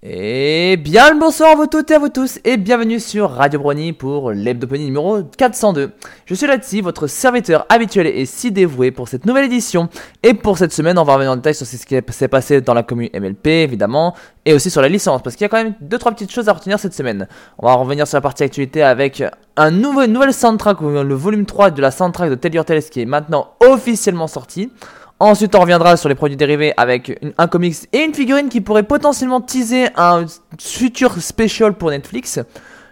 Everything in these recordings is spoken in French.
Et bien le bonsoir à vous toutes et à vous tous et bienvenue sur Radio Brony pour l'hebdoponie numéro 402. Je suis Latsi, votre serviteur habituel et si dévoué pour cette nouvelle édition. Et pour cette semaine, on va revenir en détail sur ce qui s'est passé dans la commune MLP évidemment et aussi sur la licence parce qu'il y a quand même deux trois petites choses à retenir cette semaine. On va revenir sur la partie actualité avec un nouveau, une nouvelle soundtrack, le volume 3 de la soundtrack de Tell Your Tales qui est maintenant officiellement sorti. Ensuite, on reviendra sur les produits dérivés avec un comics et une figurine qui pourrait potentiellement teaser un futur special pour Netflix.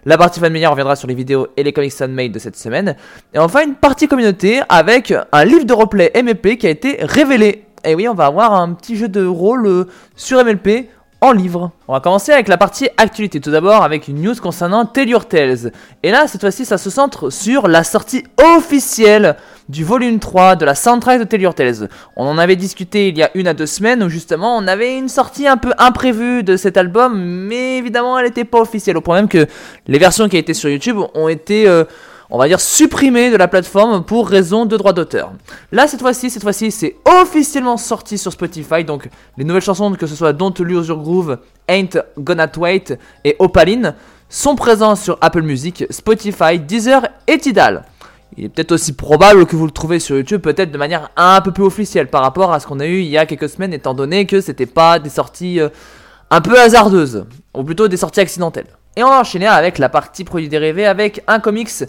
La partie fan reviendra sur les vidéos et les comics made de cette semaine. Et enfin, une partie communauté avec un livre de replay MLP qui a été révélé. Et oui, on va avoir un petit jeu de rôle euh, sur MLP en livre. On va commencer avec la partie actualité. Tout d'abord avec une news concernant Tell Your Tales. Et là, cette fois-ci, ça se centre sur la sortie officielle du volume 3 de la soundtrack de Tell Your Tales. On en avait discuté il y a une à deux semaines où justement on avait une sortie un peu imprévue de cet album, mais évidemment elle n'était pas officielle. Au point même que les versions qui étaient sur YouTube ont été... Euh, on va dire supprimées de la plateforme pour raison de droit d'auteur. Là cette fois-ci, cette fois-ci c'est officiellement sorti sur Spotify, donc les nouvelles chansons que ce soit Don't Lose Your Groove, Ain't Gonna Wait et Opaline sont présents sur Apple Music, Spotify, Deezer et Tidal. Il est peut-être aussi probable que vous le trouvez sur YouTube, peut-être de manière un peu plus officielle par rapport à ce qu'on a eu il y a quelques semaines, étant donné que c'était pas des sorties euh, un peu hasardeuses, ou plutôt des sorties accidentelles. Et on va enchaîner avec la partie produits dérivés avec un comics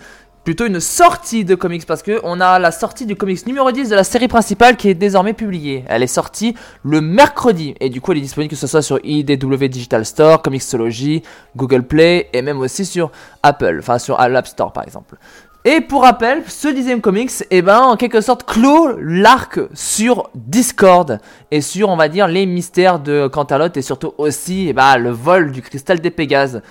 plutôt une sortie de comics parce que on a la sortie du comics numéro 10 de la série principale qui est désormais publiée. Elle est sortie le mercredi et du coup elle est disponible que ce soit sur IDW Digital Store, Comixology, Google Play et même aussi sur Apple, enfin sur l'App Store par exemple. Et pour rappel, ce dixième comics, eh ben, en quelque sorte, clôt l'arc sur Discord et sur, on va dire, les mystères de Cantalot et surtout aussi, eh ben, le vol du cristal des Pégases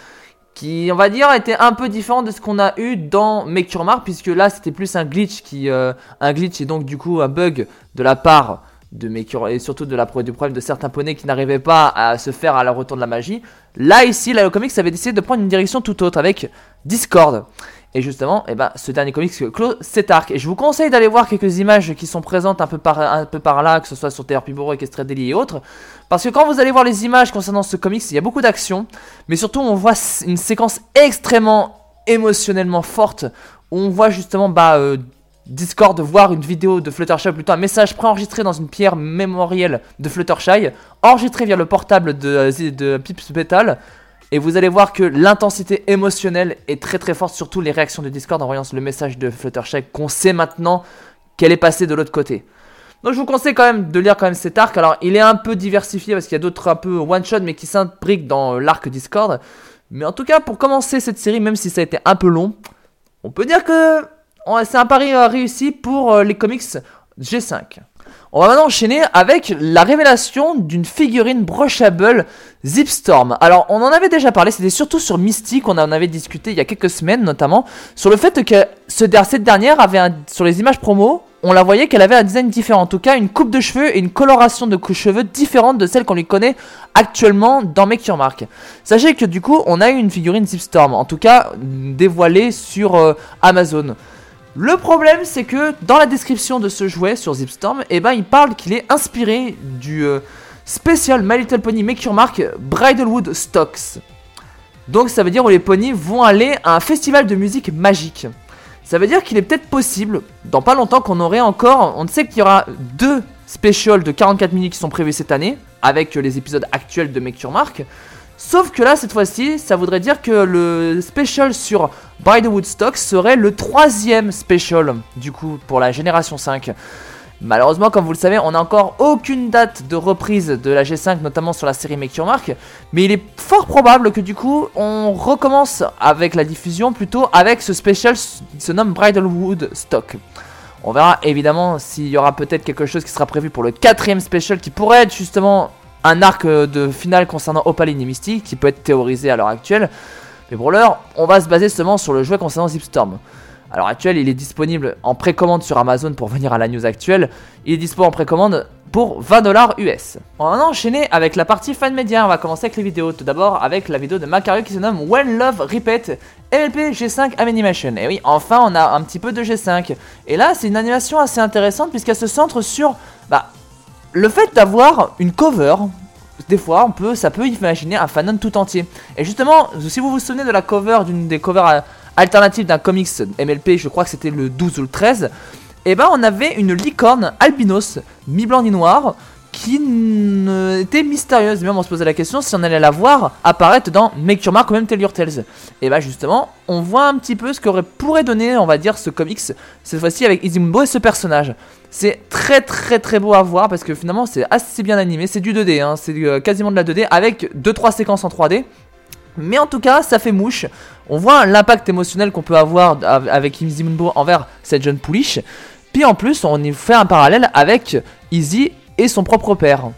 qui, on va dire, était un peu différent de ce qu'on a eu dans Make Your Mark, puisque là, c'était plus un glitch qui, euh, un glitch et donc du coup un bug de la part de Make Your, et surtout du problème de certains poneys qui n'arrivaient pas à se faire à la retour de la magie. Là, ici, la Comics avait décidé de prendre une direction tout autre avec Discord. Et justement, eh ben, ce dernier comics clôt cet arc. Et je vous conseille d'aller voir quelques images qui sont présentes un peu par, là, que ce soit sur TRP Bureau, Equestria Daily et autres. Parce que quand vous allez voir les images concernant ce comics, il y a beaucoup d'action. Mais surtout, on voit une séquence extrêmement émotionnellement forte. Où on voit justement bah, euh, Discord voir une vidéo de Fluttershy, plutôt un message préenregistré dans une pierre mémorielle de Fluttershy, enregistré via le portable de, de Pips et vous allez voir que l'intensité émotionnelle est très très forte, surtout les réactions de Discord en voyant le message de Fluttershy qu'on sait maintenant qu'elle est passée de l'autre côté. Donc je vous conseille quand même de lire quand même cet arc. Alors il est un peu diversifié parce qu'il y a d'autres un peu one shot mais qui s'imbriquent dans l'arc Discord. Mais en tout cas pour commencer cette série, même si ça a été un peu long, on peut dire que c'est un pari euh, réussi pour euh, les comics G5. On va maintenant enchaîner avec la révélation d'une figurine brushable Zipstorm. Alors, on en avait déjà parlé, c'était surtout sur Mystique, qu'on en avait discuté il y a quelques semaines notamment, sur le fait que cette dernière avait sur les images promo, on la voyait qu'elle avait un design différent, en tout cas une coupe de cheveux et une coloration de cheveux différente de celle qu'on lui connaît actuellement dans Make Mark. Sachez que du coup, on a eu une figurine Zipstorm, en tout cas dévoilée sur euh, Amazon. Le problème, c'est que dans la description de ce jouet sur Zipstorm, eh ben, il parle qu'il est inspiré du euh, spécial My Little Pony Make Your Mark Bridalwood Stocks. Donc ça veut dire où les ponies vont aller à un festival de musique magique. Ça veut dire qu'il est peut-être possible, dans pas longtemps, qu'on aurait encore. On sait qu'il y aura deux specials de 44 minutes qui sont prévus cette année, avec les épisodes actuels de Make Mark. Sauf que là, cette fois-ci, ça voudrait dire que le special sur By the Woodstock serait le troisième special, du coup, pour la génération 5. Malheureusement, comme vous le savez, on n'a encore aucune date de reprise de la G5, notamment sur la série Make Your Mark. Mais il est fort probable que du coup, on recommence avec la diffusion plutôt avec ce special qui se nomme Bridalwood Stock. On verra évidemment s'il y aura peut-être quelque chose qui sera prévu pour le quatrième special qui pourrait être justement un arc euh, de finale concernant Opaline et Misty qui peut être théorisé à l'heure actuelle. Mais pour l'heure, on va se baser seulement sur le jouet concernant Zipstorm. À l'heure actuelle, il est disponible en précommande sur Amazon pour venir à la news actuelle. Il est disponible en précommande pour 20$ US. On va enchaîner avec la partie fan média. On va commencer avec les vidéos. Tout d'abord avec la vidéo de Macario qui se nomme When Love Repeat MLP G5 Animation. Et oui, enfin on a un petit peu de G5. Et là, c'est une animation assez intéressante puisqu'elle se centre sur bah, le fait d'avoir une cover des fois, on peut, ça peut imaginer un fanon tout entier. Et justement, si vous vous souvenez de la cover, d'une des covers euh, alternatives d'un comics MLP, je crois que c'était le 12 ou le 13, et eh ben on avait une licorne albinos, mi-blanc ni noir, qui était mystérieuse. Même on se posait la question si on allait la voir apparaître dans Make Your Mark ou même Tell Your Tales. Et bah justement, on voit un petit peu ce qu'aurait pourrait donner, on va dire, ce comics, cette fois-ci avec Izumbo et ce personnage. C'est très très très beau à voir parce que finalement c'est assez bien animé, c'est du 2D, hein. c'est euh, quasiment de la 2D avec 2-3 séquences en 3D. Mais en tout cas, ça fait mouche. On voit l'impact émotionnel qu'on peut avoir avec Izumbo envers cette jeune pouliche. Puis en plus, on y fait un parallèle avec Izzy et son propre père.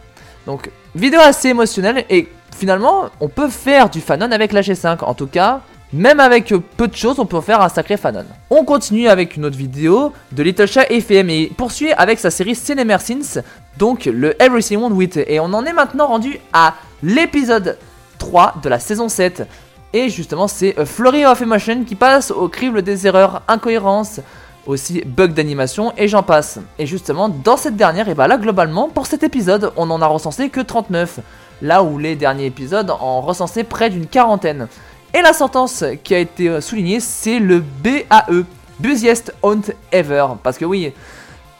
Donc, vidéo assez émotionnelle et finalement, on peut faire du fanon avec la G5. En tout cas, même avec peu de choses, on peut faire un sacré fanon. On continue avec une autre vidéo de Little Chat FM et poursuit avec sa série Cinema Sins, donc le Everything One With. Et on en est maintenant rendu à l'épisode 3 de la saison 7. Et justement, c'est Flurry of Emotion qui passe au crible des erreurs, incohérences, aussi bugs d'animation et j'en passe. Et justement, dans cette dernière, et bah là globalement, pour cet épisode, on en a recensé que 39, là où les derniers épisodes en recensaient près d'une quarantaine. Et la sentence qui a été euh, soulignée, c'est le BAE, Busiest Hunt Ever, parce que oui,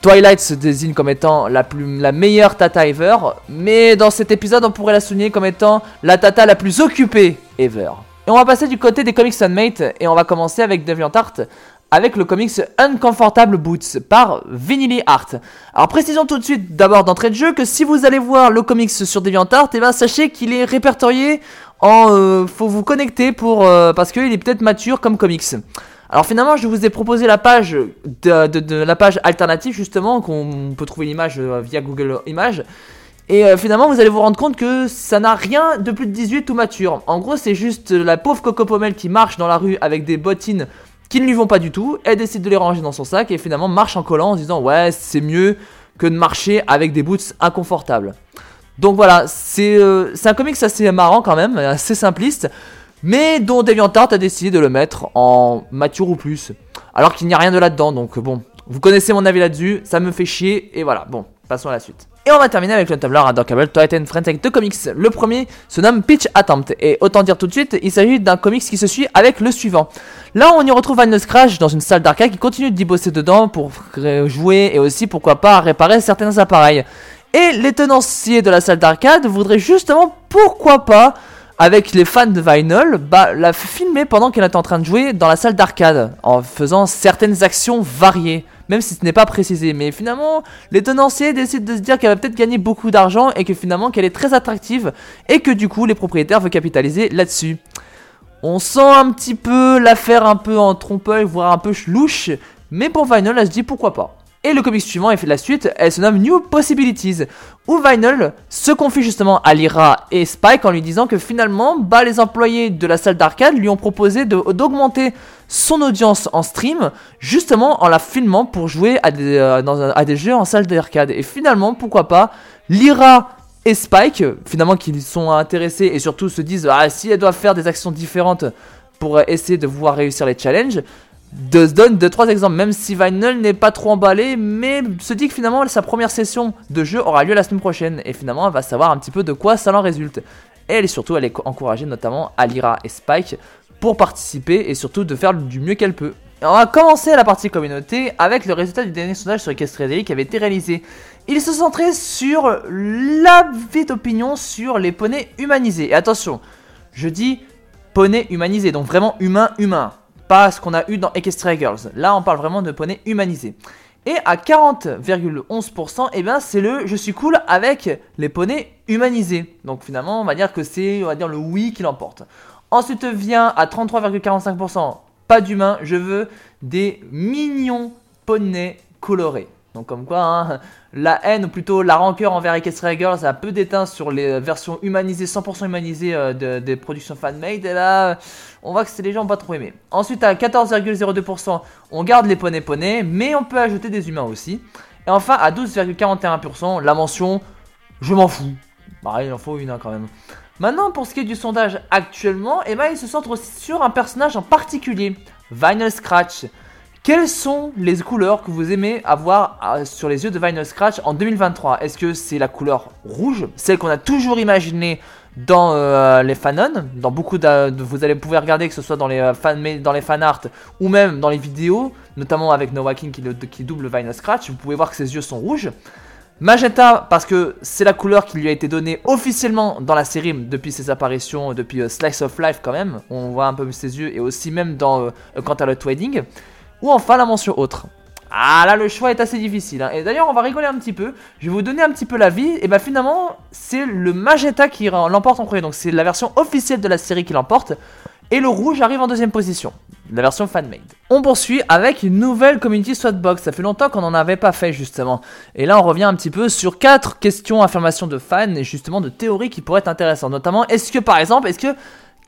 Twilight se désigne comme étant la, plus, la meilleure tata ever, mais dans cet épisode, on pourrait la souligner comme étant la tata la plus occupée ever. Et on va passer du côté des comics Sunmate, et on va commencer avec DeviantArt, avec le comics Uncomfortable Boots par Vinily Art. Alors précisons tout de suite d'abord d'entrée de jeu que si vous allez voir le comics sur DeviantArt, et eh ben sachez qu'il est répertorié en euh, faut vous connecter pour euh, parce qu'il est peut-être mature comme comics. Alors finalement, je vous ai proposé la page de, la page alternative justement qu'on peut trouver l'image euh, via Google Images. Et finalement, vous allez vous rendre compte que ça n'a rien de plus de 18 ou mature. En gros, c'est juste la pauvre Coco Pommel qui marche dans la rue avec des bottines qui ne lui vont pas du tout. Elle décide de les ranger dans son sac et finalement marche en collant en disant ouais c'est mieux que de marcher avec des boots inconfortables. Donc voilà, c'est euh, un comics assez marrant quand même, assez simpliste, mais dont DeviantArt a décidé de le mettre en mature ou plus. Alors qu'il n'y a rien de là-dedans, donc bon, vous connaissez mon avis là-dessus, ça me fait chier, et voilà, bon, passons à la suite. Et on va terminer avec le tableur Adorkable Titan Friends avec deux comics. Le premier se nomme Pitch Attempt. Et autant dire tout de suite, il s'agit d'un comics qui se suit avec le suivant. Là, on y retrouve Vinyl Scratch dans une salle d'arcade qui continue d'y bosser dedans pour jouer et aussi, pourquoi pas, réparer certains appareils. Et les tenanciers de la salle d'arcade voudraient justement, pourquoi pas, avec les fans de Vinyl, bah, la filmer pendant qu'elle était en train de jouer dans la salle d'arcade, en faisant certaines actions variées même si ce n'est pas précisé. Mais finalement, les tenanciers décident de se dire qu'elle va peut-être gagner beaucoup d'argent et que finalement qu'elle est très attractive et que du coup les propriétaires veulent capitaliser là-dessus. On sent un petit peu l'affaire un peu en trompe-l'œil, voire un peu louche, mais pour Vinyl, elle se dit pourquoi pas. Et le comic suivant, elle fait la suite, elle se nomme New Possibilities, où Vinyl se confie justement à Lyra et Spike en lui disant que finalement, bah, les employés de la salle d'arcade lui ont proposé d'augmenter son audience en stream, justement en la filmant pour jouer à des, euh, à des jeux en salle d'arcade. Et finalement, pourquoi pas, Lyra et Spike, finalement qui sont intéressés et surtout se disent, ah si elles doivent faire des actions différentes pour essayer de pouvoir réussir les challenges, de, donne deux trois exemples, même si Vinyl n'est pas trop emballé, mais se dit que finalement sa première session de jeu aura lieu la semaine prochaine et finalement elle va savoir un petit peu de quoi ça en résulte. Et elle surtout elle est encouragée notamment Alira et Spike pour participer et surtout de faire du mieux qu'elle peut. on va commencer la partie communauté avec le résultat du dernier sondage sur Equestria qui avait été réalisé. Il se centrait sur la vite opinion sur les poneys humanisés. Et attention, je dis poneys humanisés, donc vraiment humain humain pas ce qu'on a eu dans Equestria Girls. Là, on parle vraiment de poney humanisé. Et à 40,11%, eh bien, c'est le je suis cool avec les poneys humanisés. Donc finalement, on va dire que c'est, on va dire, le oui qui l'emporte. Ensuite vient à 33,45%, pas d'humain, je veux des mignons poneys colorés. Donc comme quoi, hein, la haine ou plutôt la rancœur envers Equestria Girls a peu d'éteint sur les versions humanisées, 100% humanisées euh, des productions fan-made. Et là, on voit que c'est les gens pas trop aimés. Ensuite, à 14,02%, on garde les poneys poneys, mais on peut ajouter des humains aussi. Et enfin, à 12,41%, la mention je m'en fous. Bah, il en faut une hein, quand même. Maintenant, pour ce qui est du sondage actuellement, eh ben, il se centre aussi sur un personnage en particulier, Vinyl Scratch. Quelles sont les couleurs que vous aimez avoir euh, sur les yeux de Vinyl Scratch en 2023 Est-ce que c'est la couleur rouge, celle qu'on a toujours imaginée dans euh, les fanons, dans beaucoup de, vous allez pouvoir regarder que ce soit dans les euh, fan dans les ou même dans les vidéos, notamment avec Noah King qui, double Vinyl Scratch, vous pouvez voir que ses yeux sont rouges. Magenta parce que c'est la couleur qui lui a été donnée officiellement dans la série depuis ses apparitions, depuis Slice of Life quand même. On voit un peu ses yeux et aussi même dans quant à le Wedding. Ou enfin la mention autre. Ah là le choix est assez difficile. Hein. Et d'ailleurs on va rigoler un petit peu. Je vais vous donner un petit peu la vie. Et bah finalement c'est le Magenta qui l'emporte en premier. Donc c'est la version officielle de la série qui l'emporte. Et le rouge arrive en deuxième position, la version fan-made. On poursuit avec une nouvelle community box. Ça fait longtemps qu'on n'en avait pas fait justement. Et là on revient un petit peu sur quatre questions, affirmations de fans et justement de théories qui pourraient être intéressantes. Notamment, est-ce que par exemple, est-ce que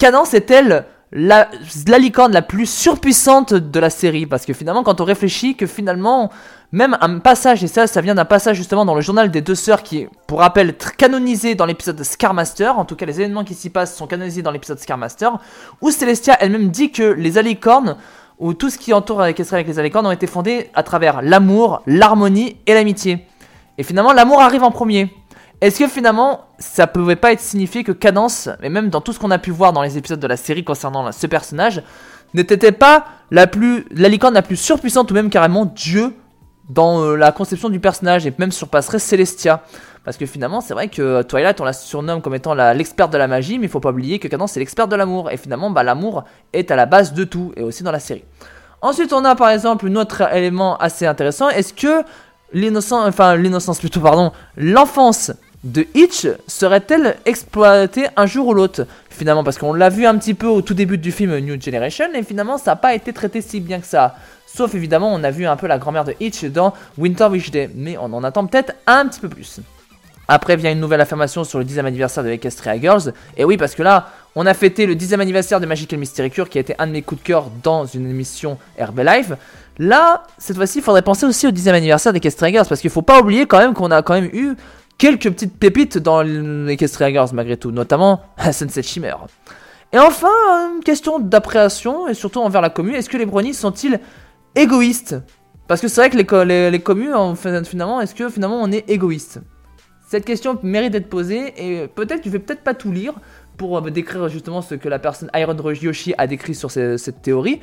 Cadence est-elle la, la licorne la plus surpuissante de la série Parce que finalement quand on réfléchit que finalement même un passage, et ça, ça vient d'un passage justement dans le journal des deux sœurs qui est, pour rappel, canonisé dans l'épisode de Scarmaster. En tout cas, les événements qui s'y passent sont canonisés dans l'épisode Scarmaster. Où Celestia elle-même dit que les alicornes, ou tout ce qui entoure avec les alicornes, ont été fondés à travers l'amour, l'harmonie et l'amitié. Et finalement, l'amour arrive en premier. Est-ce que finalement, ça pouvait pas être signifié que Cadence, et même dans tout ce qu'on a pu voir dans les épisodes de la série concernant ce personnage, n'était pas la plus, la licorne la plus surpuissante ou même carrément Dieu dans euh, la conception du personnage et même surpasserait Celestia? Parce que finalement, c'est vrai que Twilight, on la surnomme comme étant l'experte de la magie, mais il faut pas oublier que Cadence, c'est l'experte de l'amour. Et finalement, bah, l'amour est à la base de tout, et aussi dans la série. Ensuite, on a par exemple un autre élément assez intéressant. Est-ce que l'innocence, enfin l'innocence plutôt, pardon, l'enfance de Hitch serait-elle exploitée un jour ou l'autre? Finalement, parce qu'on l'a vu un petit peu au tout début du film New Generation, et finalement, ça n'a pas été traité si bien que ça. Sauf évidemment, on a vu un peu la grand-mère de Hitch dans Winter Wish Day, mais on en attend peut-être un petit peu plus. Après vient une nouvelle affirmation sur le 10e anniversaire de Equestria Girls. Et oui, parce que là, on a fêté le 10e anniversaire de Magical Mystery Cure qui a été un de mes coups de cœur dans une émission RB Live. Là, cette fois-ci, il faudrait penser aussi au 10e anniversaire d'Equestria Girls parce qu'il faut pas oublier quand même qu'on a quand même eu quelques petites pépites dans Equestria Girls malgré tout, notamment Sunset Shimmer. Et enfin, une question d'appréhension et surtout envers la commune. Est-ce que les brownies sont-ils égoïste. Parce que c'est vrai que les, les, communes, finalement, est-ce que finalement on est égoïste? Cette question mérite d'être posée et peut-être tu vais peut-être pas tout lire pour euh, décrire justement ce que la personne Iron Yoshi a décrit sur cette théorie.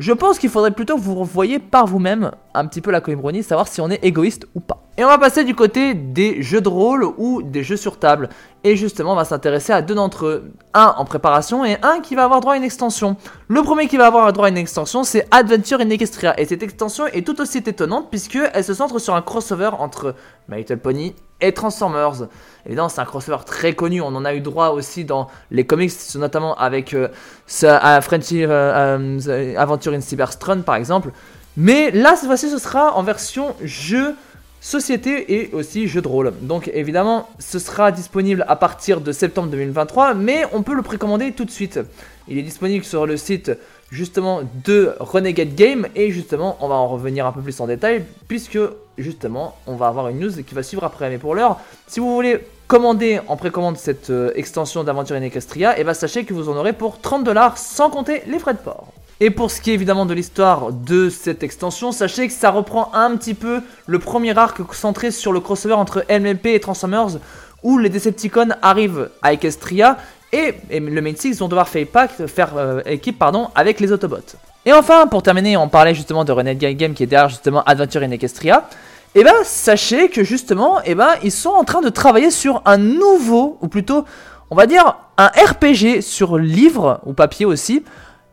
Je pense qu'il faudrait plutôt que vous revoyiez par vous-même un petit peu la Coimbroni, savoir si on est égoïste ou pas. Et on va passer du côté des jeux de rôle ou des jeux sur table. Et justement, on va s'intéresser à deux d'entre eux. Un en préparation et un qui va avoir droit à une extension. Le premier qui va avoir droit à une extension, c'est Adventure in Equestria. Et cette extension est tout aussi étonnante puisqu'elle se centre sur un crossover entre My Little Pony et Transformers. Évidemment, c'est un crossover très connu. On en a eu droit aussi dans les comics, notamment avec euh, Frenchy euh, euh, Aventure in Cyberstron par exemple. Mais là, cette fois-ci, ce sera en version jeu société et aussi jeu de rôle. Donc évidemment, ce sera disponible à partir de septembre 2023, mais on peut le précommander tout de suite. Il est disponible sur le site justement de Renegade Game et justement, on va en revenir un peu plus en détail puisque justement, on va avoir une news qui va suivre après. Mais pour l'heure, si vous voulez commander en précommande cette euh, extension d'Aventure Equestria, et eh ben, sachez que vous en aurez pour 30 dollars sans compter les frais de port. Et pour ce qui est évidemment de l'histoire de cette extension, sachez que ça reprend un petit peu le premier arc centré sur le crossover entre MLP et Transformers, où les Decepticons arrivent à Equestria et, le Main Six vont devoir faire, faire euh, équipe pardon, avec les Autobots. Et enfin, pour terminer, on parlait justement de Renegade Game qui est derrière justement Adventure in Equestria. Et eh ben sachez que justement, eh ben ils sont en train de travailler sur un nouveau, ou plutôt, on va dire un RPG sur livre ou papier aussi,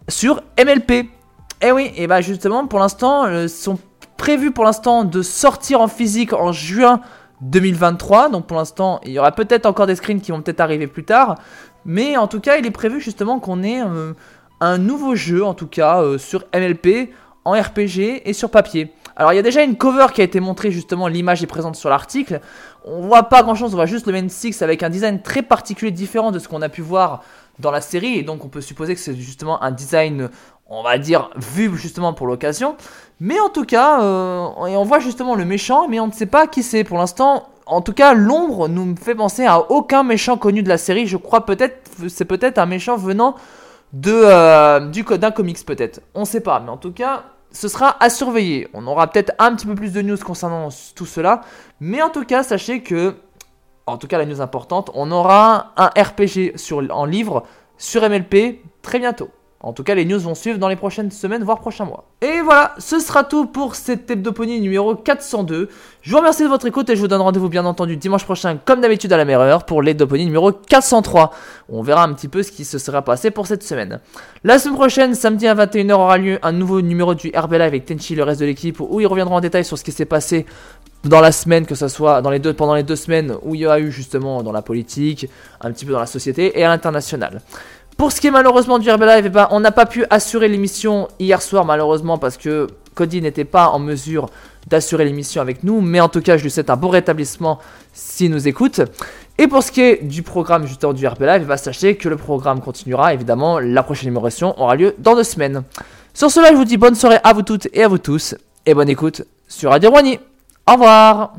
sur MLP. Et eh oui, et bah justement, pour l'instant, ils euh, sont prévus pour l'instant de sortir en physique en juin 2023. Donc pour l'instant, il y aura peut-être encore des screens qui vont peut-être arriver plus tard. Mais en tout cas, il est prévu justement qu'on ait euh, un nouveau jeu, en tout cas, euh, sur MLP, en RPG et sur papier. Alors il y a déjà une cover qui a été montrée justement, l'image est présente sur l'article. On voit pas grand chose, on voit juste le Main 6 avec un design très particulier différent de ce qu'on a pu voir dans la série, et donc on peut supposer que c'est justement un design, on va dire, vu justement pour l'occasion. Mais en tout cas, euh, on voit justement le méchant, mais on ne sait pas qui c'est. Pour l'instant, en tout cas, l'ombre nous fait penser à aucun méchant connu de la série. Je crois peut-être, c'est peut-être un méchant venant de euh, du d'un comics peut-être. On ne sait pas, mais en tout cas, ce sera à surveiller. On aura peut-être un petit peu plus de news concernant tout cela. Mais en tout cas, sachez que, en tout cas la news importante, on aura un RPG sur, en livre sur MLP très bientôt. En tout cas, les news vont suivre dans les prochaines semaines, voire prochains mois. Et voilà, ce sera tout pour cette Hebdopony numéro 402. Je vous remercie de votre écoute et je vous donne rendez-vous bien entendu dimanche prochain, comme d'habitude à la même heure, pour l'Hebdopony numéro 403. On verra un petit peu ce qui se sera passé pour cette semaine. La semaine prochaine, samedi à 21h, aura lieu un nouveau numéro du RB Live avec Tenchi et le reste de l'équipe, où ils reviendront en détail sur ce qui s'est passé dans la semaine, que ce soit pendant les deux semaines où il y a eu justement dans la politique, un petit peu dans la société et à l'international. Pour ce qui est malheureusement du Herbalife, eh ben, on n'a pas pu assurer l'émission hier soir malheureusement parce que Cody n'était pas en mesure d'assurer l'émission avec nous, mais en tout cas je lui souhaite un bon rétablissement s'il nous écoute. Et pour ce qui est du programme justement du Herbalife, eh ben, sachez que le programme continuera évidemment, la prochaine numération aura lieu dans deux semaines. Sur cela, je vous dis bonne soirée à vous toutes et à vous tous, et bonne écoute sur Radio Roigny. Au revoir